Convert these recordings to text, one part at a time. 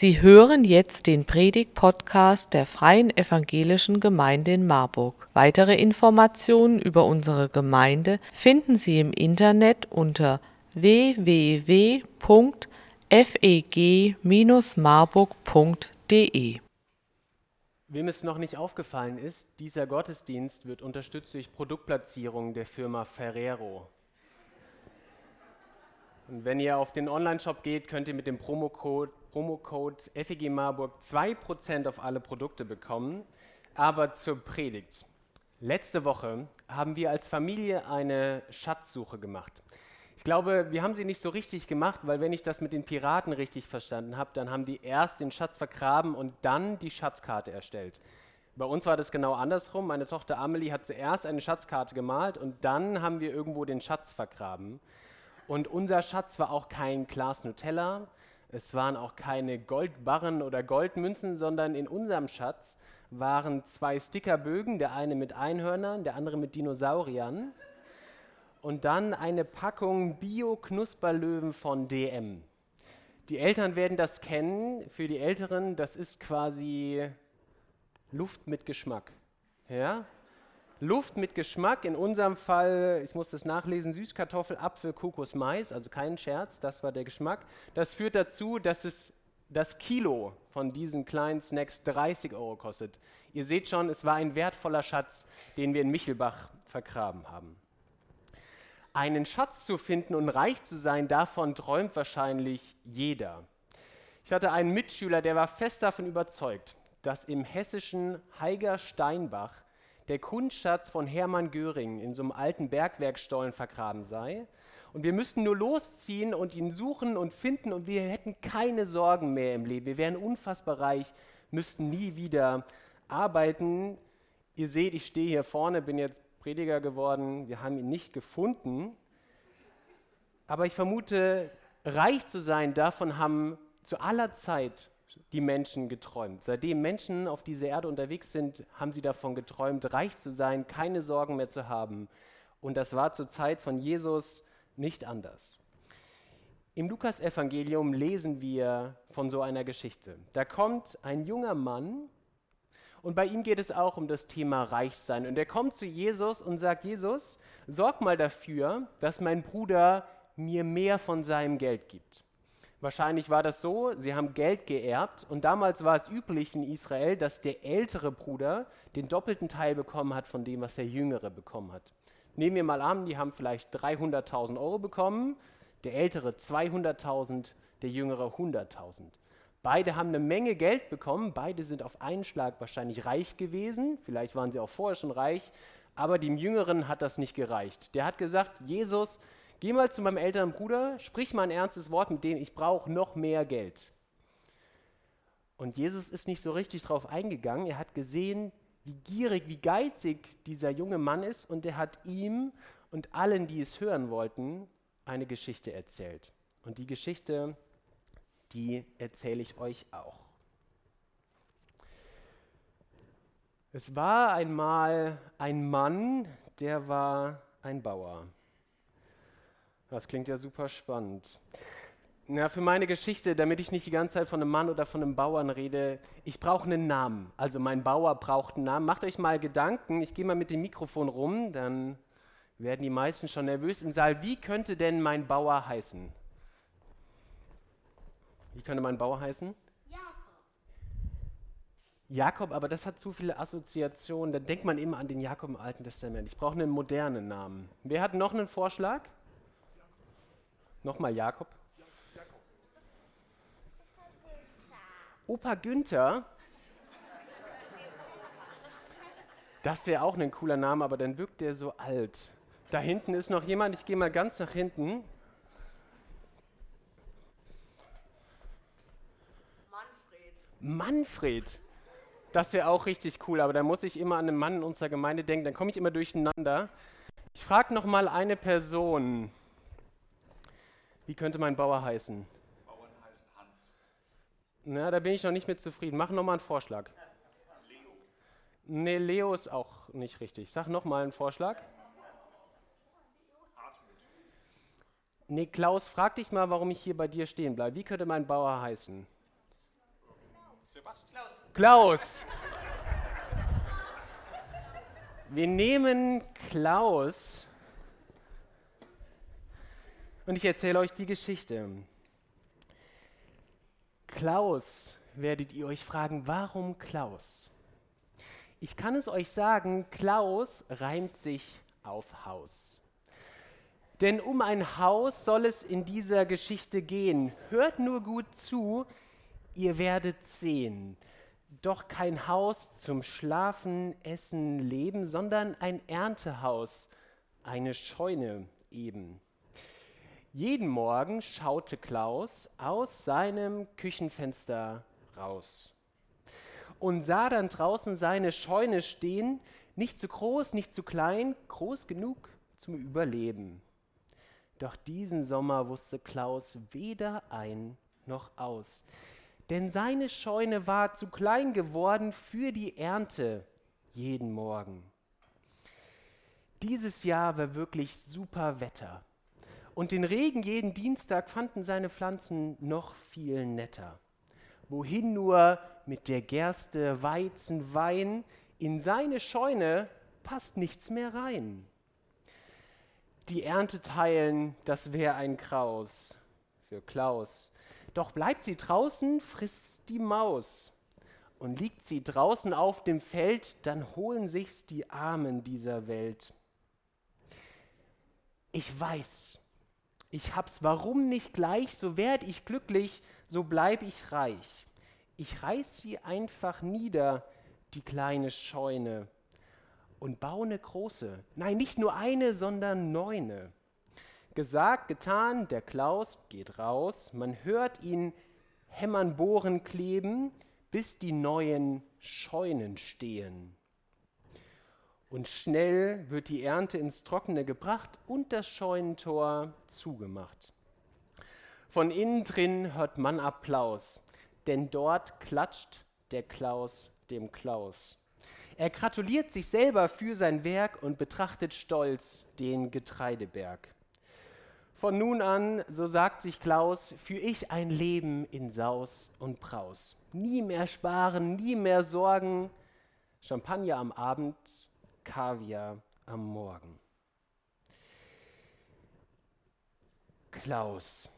Sie hören jetzt den Predig-Podcast der Freien Evangelischen Gemeinde in Marburg. Weitere Informationen über unsere Gemeinde finden Sie im Internet unter www.feg-marburg.de. Wem es noch nicht aufgefallen ist, dieser Gottesdienst wird unterstützt durch Produktplatzierungen der Firma Ferrero. Und wenn ihr auf den Online-Shop geht, könnt ihr mit dem Promocode, Promocode FEG Marburg 2% auf alle Produkte bekommen. Aber zur Predigt. Letzte Woche haben wir als Familie eine Schatzsuche gemacht. Ich glaube, wir haben sie nicht so richtig gemacht, weil wenn ich das mit den Piraten richtig verstanden habe, dann haben die erst den Schatz vergraben und dann die Schatzkarte erstellt. Bei uns war das genau andersrum. Meine Tochter Amelie hat zuerst eine Schatzkarte gemalt und dann haben wir irgendwo den Schatz vergraben. Und unser Schatz war auch kein Glas Nutella, es waren auch keine Goldbarren oder Goldmünzen, sondern in unserem Schatz waren zwei Stickerbögen, der eine mit Einhörnern, der andere mit Dinosauriern. Und dann eine Packung Bio-Knusperlöwen von DM. Die Eltern werden das kennen. Für die Älteren, das ist quasi Luft mit Geschmack. Ja? Luft mit Geschmack, in unserem Fall, ich muss das nachlesen, Süßkartoffel, Apfel, Kokos, Mais, also kein Scherz, das war der Geschmack. Das führt dazu, dass es das Kilo von diesen kleinen Snacks 30 Euro kostet. Ihr seht schon, es war ein wertvoller Schatz, den wir in Michelbach vergraben haben. Einen Schatz zu finden und reich zu sein, davon träumt wahrscheinlich jeder. Ich hatte einen Mitschüler, der war fest davon überzeugt, dass im hessischen Heiger Steinbach der Kunstschatz von Hermann Göring in so einem alten Bergwerkstollen vergraben sei. Und wir müssten nur losziehen und ihn suchen und finden und wir hätten keine Sorgen mehr im Leben. Wir wären unfassbar reich, müssten nie wieder arbeiten. Ihr seht, ich stehe hier vorne, bin jetzt Prediger geworden. Wir haben ihn nicht gefunden. Aber ich vermute, reich zu sein, davon haben zu aller Zeit die Menschen geträumt. Seitdem Menschen auf dieser Erde unterwegs sind, haben sie davon geträumt, reich zu sein, keine Sorgen mehr zu haben. Und das war zur Zeit von Jesus nicht anders. Im Lukasevangelium lesen wir von so einer Geschichte. Da kommt ein junger Mann und bei ihm geht es auch um das Thema Reichsein. Und er kommt zu Jesus und sagt, Jesus, sorg mal dafür, dass mein Bruder mir mehr von seinem Geld gibt. Wahrscheinlich war das so, sie haben Geld geerbt und damals war es üblich in Israel, dass der ältere Bruder den doppelten Teil bekommen hat von dem, was der jüngere bekommen hat. Nehmen wir mal an, die haben vielleicht 300.000 Euro bekommen, der ältere 200.000, der jüngere 100.000. Beide haben eine Menge Geld bekommen, beide sind auf einen Schlag wahrscheinlich reich gewesen, vielleicht waren sie auch vorher schon reich, aber dem Jüngeren hat das nicht gereicht. Der hat gesagt, Jesus, Geh mal zu meinem älteren Bruder, sprich mal ein ernstes Wort mit denen, ich brauche noch mehr Geld. Und Jesus ist nicht so richtig darauf eingegangen. Er hat gesehen, wie gierig, wie geizig dieser junge Mann ist und er hat ihm und allen, die es hören wollten, eine Geschichte erzählt. Und die Geschichte, die erzähle ich euch auch. Es war einmal ein Mann, der war ein Bauer. Das klingt ja super spannend. Na, für meine Geschichte, damit ich nicht die ganze Zeit von einem Mann oder von einem Bauern rede, ich brauche einen Namen. Also mein Bauer braucht einen Namen. Macht euch mal Gedanken. Ich gehe mal mit dem Mikrofon rum, dann werden die meisten schon nervös im Saal. Wie könnte denn mein Bauer heißen? Wie könnte mein Bauer heißen? Jakob. Jakob, aber das hat zu viele Assoziationen. Da denkt man immer an den Jakob im Alten Testament. Ich brauche einen modernen Namen. Wer hat noch einen Vorschlag? Nochmal Jakob. Jakob. Opa Günther. Das wäre auch ein cooler Name, aber dann wirkt der so alt. Da hinten ist noch jemand, ich gehe mal ganz nach hinten. Manfred. Manfred. Das wäre auch richtig cool, aber da muss ich immer an einen Mann in unserer Gemeinde denken, dann komme ich immer durcheinander. Ich frage noch mal eine Person. Wie könnte mein Bauer heißen? Bauern heißt Hans. Na, da bin ich noch nicht mit zufrieden. Mach noch mal einen Vorschlag. Leo. Nee, Leo ist auch nicht richtig. Sag noch mal einen Vorschlag. Nee, Klaus, frag dich mal, warum ich hier bei dir stehen bleibe. Wie könnte mein Bauer heißen? Klaus. Wir nehmen Klaus und ich erzähle euch die Geschichte. Klaus werdet ihr euch fragen, warum Klaus? Ich kann es euch sagen, Klaus reimt sich auf Haus. Denn um ein Haus soll es in dieser Geschichte gehen. Hört nur gut zu, ihr werdet sehen. Doch kein Haus zum Schlafen, Essen, Leben, sondern ein Erntehaus, eine Scheune eben. Jeden Morgen schaute Klaus aus seinem Küchenfenster raus und sah dann draußen seine Scheune stehen, nicht zu groß, nicht zu klein, groß genug zum Überleben. Doch diesen Sommer wusste Klaus weder ein noch aus, denn seine Scheune war zu klein geworden für die Ernte jeden Morgen. Dieses Jahr war wirklich super Wetter und den Regen jeden Dienstag fanden seine Pflanzen noch viel netter. Wohin nur mit der Gerste, Weizen, Wein, in seine Scheune passt nichts mehr rein. Die Ernte teilen, das wäre ein Kraus für Klaus. Doch bleibt sie draußen, frisst die Maus. Und liegt sie draußen auf dem Feld, dann holen sich's die Armen dieser Welt. Ich weiß, ich hab's, warum nicht gleich, so werd ich glücklich, so bleib ich reich. Ich reiß sie einfach nieder, die kleine Scheune und baue eine große. Nein, nicht nur eine, sondern neune. Gesagt, getan, der Klaus geht raus, man hört ihn hämmern, bohren, kleben, bis die neuen Scheunen stehen. Und schnell wird die Ernte ins Trockene gebracht und das Scheunentor zugemacht. Von innen drin hört man Applaus, denn dort klatscht der Klaus dem Klaus. Er gratuliert sich selber für sein Werk und betrachtet stolz den Getreideberg. Von nun an, so sagt sich Klaus, führe ich ein Leben in Saus und Braus. Nie mehr sparen, nie mehr sorgen. Champagner am Abend, Kaviar am Morgen. Klaus.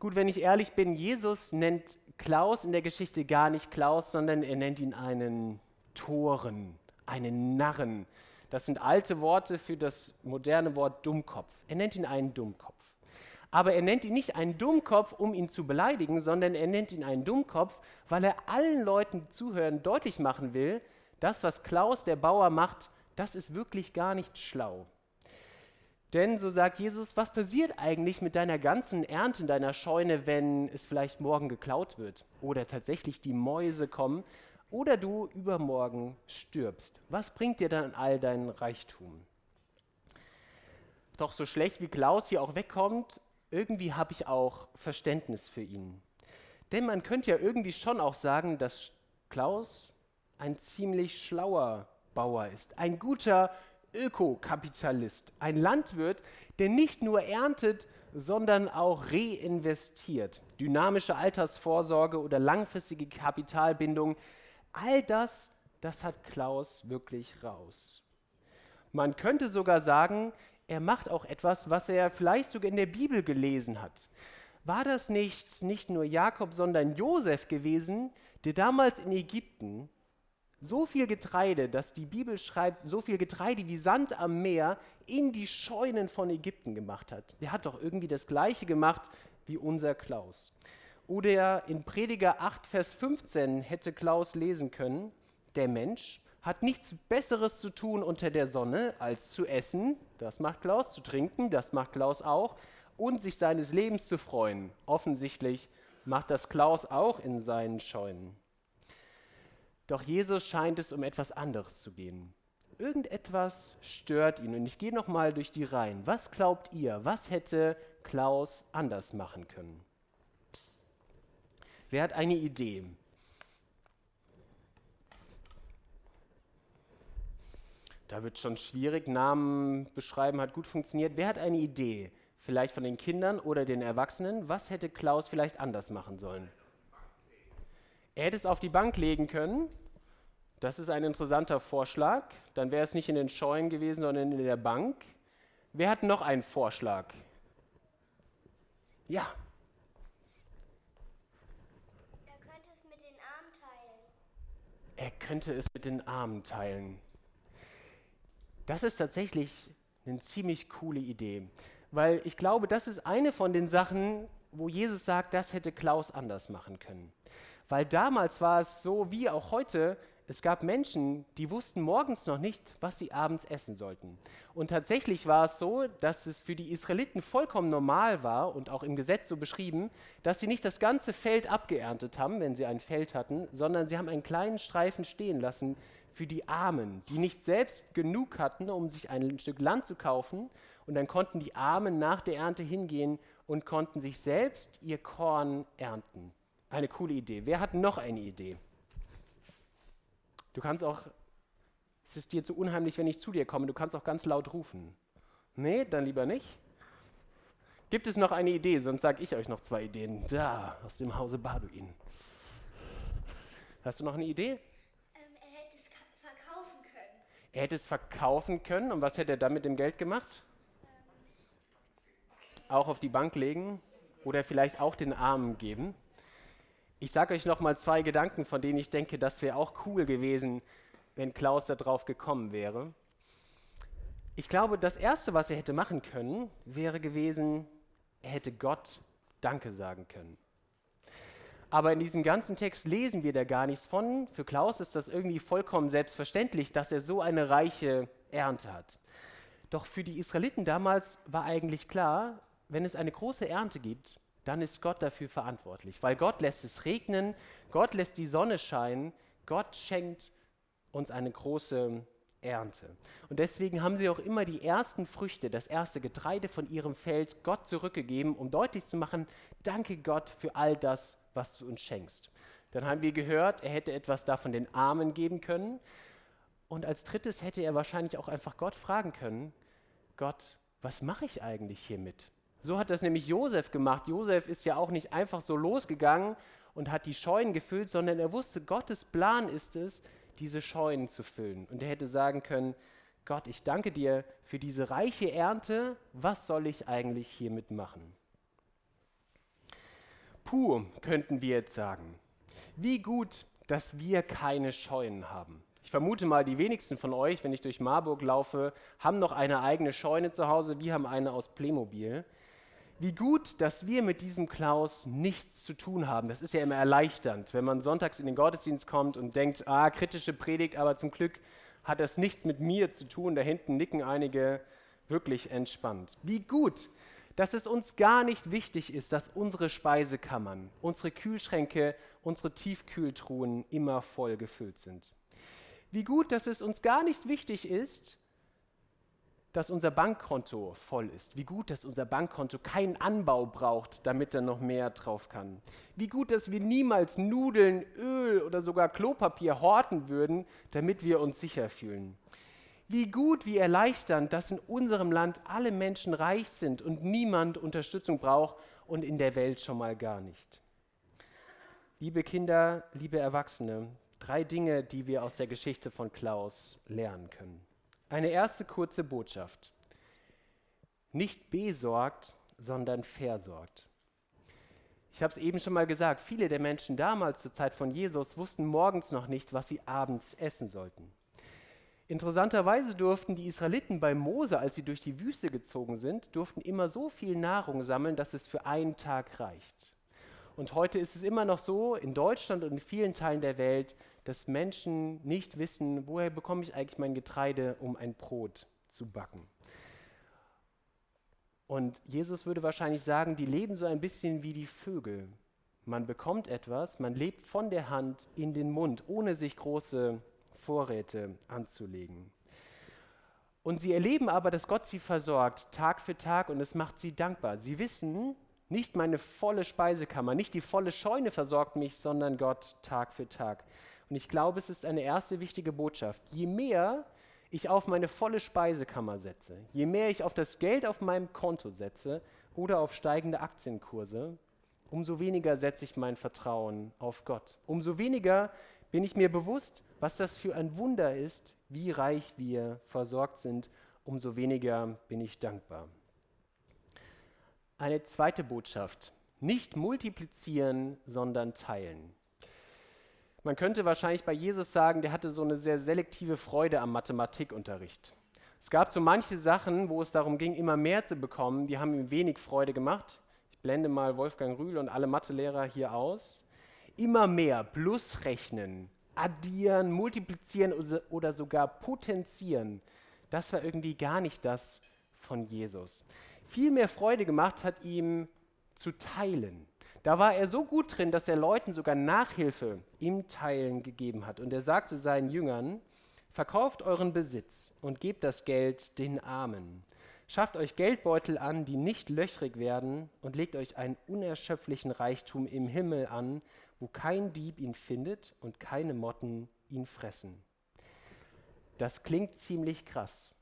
Gut, wenn ich ehrlich bin, Jesus nennt Klaus in der Geschichte gar nicht Klaus, sondern er nennt ihn einen Toren, einen Narren. Das sind alte Worte für das moderne Wort Dummkopf. Er nennt ihn einen Dummkopf. Aber er nennt ihn nicht einen Dummkopf, um ihn zu beleidigen, sondern er nennt ihn einen Dummkopf, weil er allen Leuten, die zuhören, deutlich machen will, das, was Klaus, der Bauer, macht, das ist wirklich gar nicht schlau. Denn, so sagt Jesus, was passiert eigentlich mit deiner ganzen Ernte in deiner Scheune, wenn es vielleicht morgen geklaut wird oder tatsächlich die Mäuse kommen oder du übermorgen stirbst? Was bringt dir dann all dein Reichtum? Doch so schlecht wie Klaus hier auch wegkommt, irgendwie habe ich auch Verständnis für ihn. Denn man könnte ja irgendwie schon auch sagen, dass Klaus ein ziemlich schlauer Bauer ist, ein guter Ökokapitalist, ein Landwirt, der nicht nur erntet, sondern auch reinvestiert. Dynamische Altersvorsorge oder langfristige Kapitalbindung, all das, das hat Klaus wirklich raus. Man könnte sogar sagen, er macht auch etwas, was er vielleicht sogar in der Bibel gelesen hat. War das nicht, nicht nur Jakob, sondern Josef gewesen, der damals in Ägypten so viel Getreide, dass die Bibel schreibt, so viel Getreide wie Sand am Meer in die Scheunen von Ägypten gemacht hat. Der hat doch irgendwie das Gleiche gemacht wie unser Klaus. Oder in Prediger 8, Vers 15 hätte Klaus lesen können, der Mensch hat nichts Besseres zu tun unter der Sonne, als zu essen, das macht Klaus, zu trinken, das macht Klaus auch, und sich seines Lebens zu freuen. Offensichtlich macht das Klaus auch in seinen Scheunen. Doch Jesus scheint es um etwas anderes zu gehen. Irgendetwas stört ihn. Und ich gehe nochmal durch die Reihen. Was glaubt ihr? Was hätte Klaus anders machen können? Wer hat eine Idee? Da wird schon schwierig. Namen beschreiben hat gut funktioniert. Wer hat eine Idee? Vielleicht von den Kindern oder den Erwachsenen? Was hätte Klaus vielleicht anders machen sollen? Er hätte es auf die Bank legen können. Das ist ein interessanter Vorschlag. Dann wäre es nicht in den Scheunen gewesen, sondern in der Bank. Wer hat noch einen Vorschlag? Ja. Er könnte es mit den Armen teilen. Er könnte es mit den Armen teilen. Das ist tatsächlich eine ziemlich coole Idee, weil ich glaube, das ist eine von den Sachen, wo Jesus sagt, das hätte Klaus anders machen können. Weil damals war es so wie auch heute, es gab Menschen, die wussten morgens noch nicht, was sie abends essen sollten. Und tatsächlich war es so, dass es für die Israeliten vollkommen normal war und auch im Gesetz so beschrieben, dass sie nicht das ganze Feld abgeerntet haben, wenn sie ein Feld hatten, sondern sie haben einen kleinen Streifen stehen lassen für die Armen, die nicht selbst genug hatten, um sich ein Stück Land zu kaufen. Und dann konnten die Armen nach der Ernte hingehen und konnten sich selbst ihr Korn ernten. Eine coole Idee. Wer hat noch eine Idee? Du kannst auch, es ist dir zu unheimlich, wenn ich zu dir komme, du kannst auch ganz laut rufen. Nee, dann lieber nicht. Gibt es noch eine Idee? Sonst sage ich euch noch zwei Ideen. Da, aus dem Hause Baduin. Hast du noch eine Idee? Ähm, er hätte es ka- verkaufen können. Er hätte es verkaufen können und was hätte er dann mit dem Geld gemacht? Auch auf die Bank legen oder vielleicht auch den Armen geben. Ich sage euch noch mal zwei Gedanken, von denen ich denke, das wäre auch cool gewesen, wenn Klaus da drauf gekommen wäre. Ich glaube, das Erste, was er hätte machen können, wäre gewesen, er hätte Gott Danke sagen können. Aber in diesem ganzen Text lesen wir da gar nichts von. Für Klaus ist das irgendwie vollkommen selbstverständlich, dass er so eine reiche Ernte hat. Doch für die Israeliten damals war eigentlich klar, wenn es eine große Ernte gibt, dann ist Gott dafür verantwortlich, weil Gott lässt es regnen, Gott lässt die Sonne scheinen, Gott schenkt uns eine große Ernte. Und deswegen haben sie auch immer die ersten Früchte, das erste Getreide von ihrem Feld Gott zurückgegeben, um deutlich zu machen, danke Gott für all das, was du uns schenkst. Dann haben wir gehört, er hätte etwas davon den Armen geben können. Und als drittes hätte er wahrscheinlich auch einfach Gott fragen können, Gott, was mache ich eigentlich hiermit? So hat das nämlich Josef gemacht. Josef ist ja auch nicht einfach so losgegangen und hat die Scheunen gefüllt, sondern er wusste, Gottes Plan ist es, diese Scheunen zu füllen. Und er hätte sagen können, Gott, ich danke dir für diese reiche Ernte. Was soll ich eigentlich hiermit machen? Puh, könnten wir jetzt sagen. Wie gut, dass wir keine Scheunen haben. Ich vermute mal, die wenigsten von euch, wenn ich durch Marburg laufe, haben noch eine eigene Scheune zu Hause. Wir haben eine aus Playmobil. Wie gut, dass wir mit diesem Klaus nichts zu tun haben. Das ist ja immer erleichternd, wenn man sonntags in den Gottesdienst kommt und denkt, ah, kritische Predigt, aber zum Glück hat das nichts mit mir zu tun. Da hinten nicken einige wirklich entspannt. Wie gut, dass es uns gar nicht wichtig ist, dass unsere Speisekammern, unsere Kühlschränke, unsere Tiefkühltruhen immer voll gefüllt sind. Wie gut, dass es uns gar nicht wichtig ist, dass unser Bankkonto voll ist. Wie gut, dass unser Bankkonto keinen Anbau braucht, damit da noch mehr drauf kann. Wie gut, dass wir niemals Nudeln, Öl oder sogar Klopapier horten würden, damit wir uns sicher fühlen. Wie gut, wie erleichternd, dass in unserem Land alle Menschen reich sind und niemand Unterstützung braucht und in der Welt schon mal gar nicht. Liebe Kinder, liebe Erwachsene, drei Dinge, die wir aus der Geschichte von Klaus lernen können. Eine erste kurze Botschaft. Nicht besorgt, sondern versorgt. Ich habe es eben schon mal gesagt, viele der Menschen damals zur Zeit von Jesus wussten morgens noch nicht, was sie abends essen sollten. Interessanterweise durften die Israeliten bei Mose, als sie durch die Wüste gezogen sind, durften immer so viel Nahrung sammeln, dass es für einen Tag reicht. Und heute ist es immer noch so, in Deutschland und in vielen Teilen der Welt, dass Menschen nicht wissen, woher bekomme ich eigentlich mein Getreide, um ein Brot zu backen. Und Jesus würde wahrscheinlich sagen, die leben so ein bisschen wie die Vögel. Man bekommt etwas, man lebt von der Hand in den Mund, ohne sich große Vorräte anzulegen. Und sie erleben aber, dass Gott sie versorgt, Tag für Tag, und es macht sie dankbar. Sie wissen, nicht meine volle Speisekammer, nicht die volle Scheune versorgt mich, sondern Gott Tag für Tag. Und ich glaube, es ist eine erste wichtige Botschaft. Je mehr ich auf meine volle Speisekammer setze, je mehr ich auf das Geld auf meinem Konto setze oder auf steigende Aktienkurse, umso weniger setze ich mein Vertrauen auf Gott. Umso weniger bin ich mir bewusst, was das für ein Wunder ist, wie reich wir versorgt sind, umso weniger bin ich dankbar. Eine zweite Botschaft. Nicht multiplizieren, sondern teilen. Man könnte wahrscheinlich bei Jesus sagen, der hatte so eine sehr selektive Freude am Mathematikunterricht. Es gab so manche Sachen, wo es darum ging, immer mehr zu bekommen, die haben ihm wenig Freude gemacht. Ich blende mal Wolfgang Rühl und alle Mathelehrer hier aus. Immer mehr, plus rechnen, addieren, multiplizieren oder sogar potenzieren, das war irgendwie gar nicht das von Jesus. Viel mehr Freude gemacht hat ihm zu teilen. Da war er so gut drin, dass er Leuten sogar Nachhilfe im Teilen gegeben hat. Und er sagt zu seinen Jüngern, verkauft euren Besitz und gebt das Geld den Armen. Schafft euch Geldbeutel an, die nicht löchrig werden, und legt euch einen unerschöpflichen Reichtum im Himmel an, wo kein Dieb ihn findet und keine Motten ihn fressen. Das klingt ziemlich krass.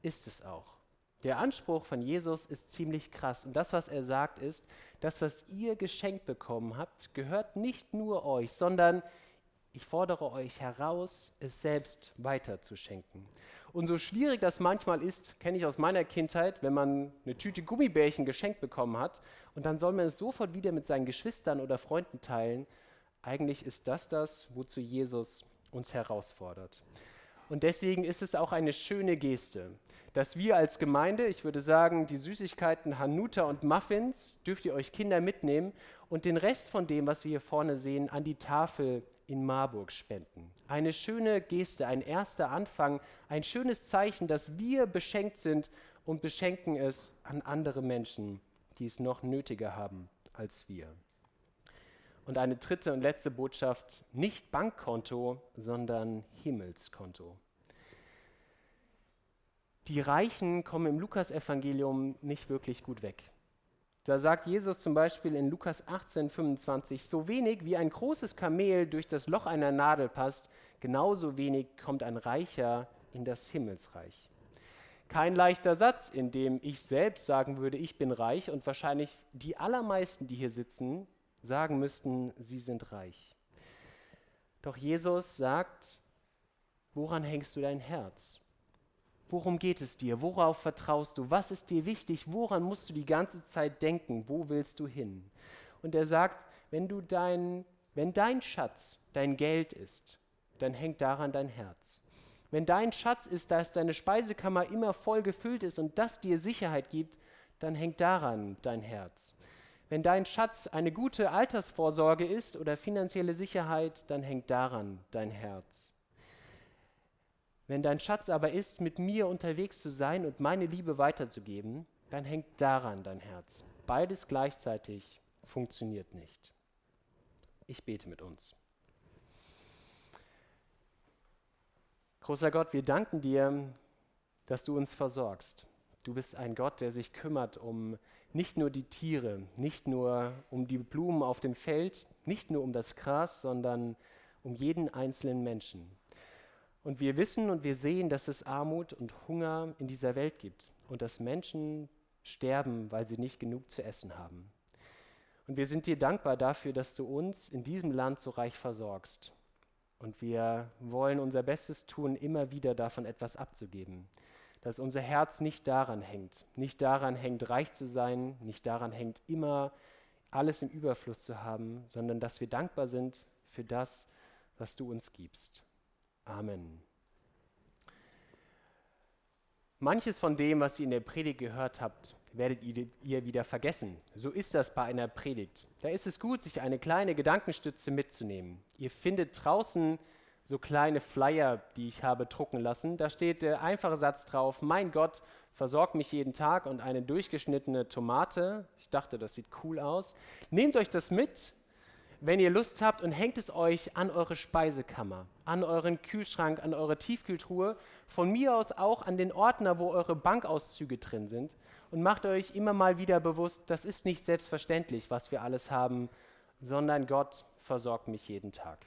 Ist es auch. Der Anspruch von Jesus ist ziemlich krass. Und das, was er sagt, ist, das, was ihr geschenkt bekommen habt, gehört nicht nur euch, sondern ich fordere euch heraus, es selbst weiterzuschenken. Und so schwierig das manchmal ist, kenne ich aus meiner Kindheit, wenn man eine Tüte Gummibärchen geschenkt bekommen hat und dann soll man es sofort wieder mit seinen Geschwistern oder Freunden teilen. Eigentlich ist das das, wozu Jesus uns herausfordert. Und deswegen ist es auch eine schöne Geste, dass wir als Gemeinde, ich würde sagen, die Süßigkeiten Hanuta und Muffins dürft ihr euch Kinder mitnehmen und den Rest von dem, was wir hier vorne sehen, an die Tafel in Marburg spenden. Eine schöne Geste, ein erster Anfang, ein schönes Zeichen, dass wir beschenkt sind und beschenken es an andere Menschen, die es noch nötiger haben als wir. Und eine dritte und letzte Botschaft, nicht Bankkonto, sondern Himmelskonto. Die Reichen kommen im Lukasevangelium nicht wirklich gut weg. Da sagt Jesus zum Beispiel in Lukas 18, 25, so wenig wie ein großes Kamel durch das Loch einer Nadel passt, genauso wenig kommt ein Reicher in das Himmelsreich. Kein leichter Satz, in dem ich selbst sagen würde, ich bin reich und wahrscheinlich die allermeisten, die hier sitzen, sagen müssten, sie sind reich. Doch Jesus sagt, woran hängst du dein Herz? Worum geht es dir? Worauf vertraust du? Was ist dir wichtig? Woran musst du die ganze Zeit denken? Wo willst du hin? Und er sagt, wenn, du dein, wenn dein Schatz dein Geld ist, dann hängt daran dein Herz. Wenn dein Schatz ist, dass deine Speisekammer immer voll gefüllt ist und das dir Sicherheit gibt, dann hängt daran dein Herz. Wenn dein Schatz eine gute Altersvorsorge ist oder finanzielle Sicherheit, dann hängt daran dein Herz. Wenn dein Schatz aber ist, mit mir unterwegs zu sein und meine Liebe weiterzugeben, dann hängt daran dein Herz. Beides gleichzeitig funktioniert nicht. Ich bete mit uns. Großer Gott, wir danken dir, dass du uns versorgst. Du bist ein Gott, der sich kümmert um nicht nur die Tiere, nicht nur um die Blumen auf dem Feld, nicht nur um das Gras, sondern um jeden einzelnen Menschen. Und wir wissen und wir sehen, dass es Armut und Hunger in dieser Welt gibt und dass Menschen sterben, weil sie nicht genug zu essen haben. Und wir sind dir dankbar dafür, dass du uns in diesem Land so reich versorgst. Und wir wollen unser Bestes tun, immer wieder davon etwas abzugeben dass unser Herz nicht daran hängt, nicht daran hängt, reich zu sein, nicht daran hängt, immer alles im Überfluss zu haben, sondern dass wir dankbar sind für das, was du uns gibst. Amen. Manches von dem, was ihr in der Predigt gehört habt, werdet ihr wieder vergessen. So ist das bei einer Predigt. Da ist es gut, sich eine kleine Gedankenstütze mitzunehmen. Ihr findet draußen so kleine Flyer, die ich habe drucken lassen. Da steht der einfache Satz drauf, mein Gott versorgt mich jeden Tag und eine durchgeschnittene Tomate. Ich dachte, das sieht cool aus. Nehmt euch das mit, wenn ihr Lust habt und hängt es euch an eure Speisekammer, an euren Kühlschrank, an eure Tiefkühltruhe, von mir aus auch an den Ordner, wo eure Bankauszüge drin sind und macht euch immer mal wieder bewusst, das ist nicht selbstverständlich, was wir alles haben, sondern Gott versorgt mich jeden Tag.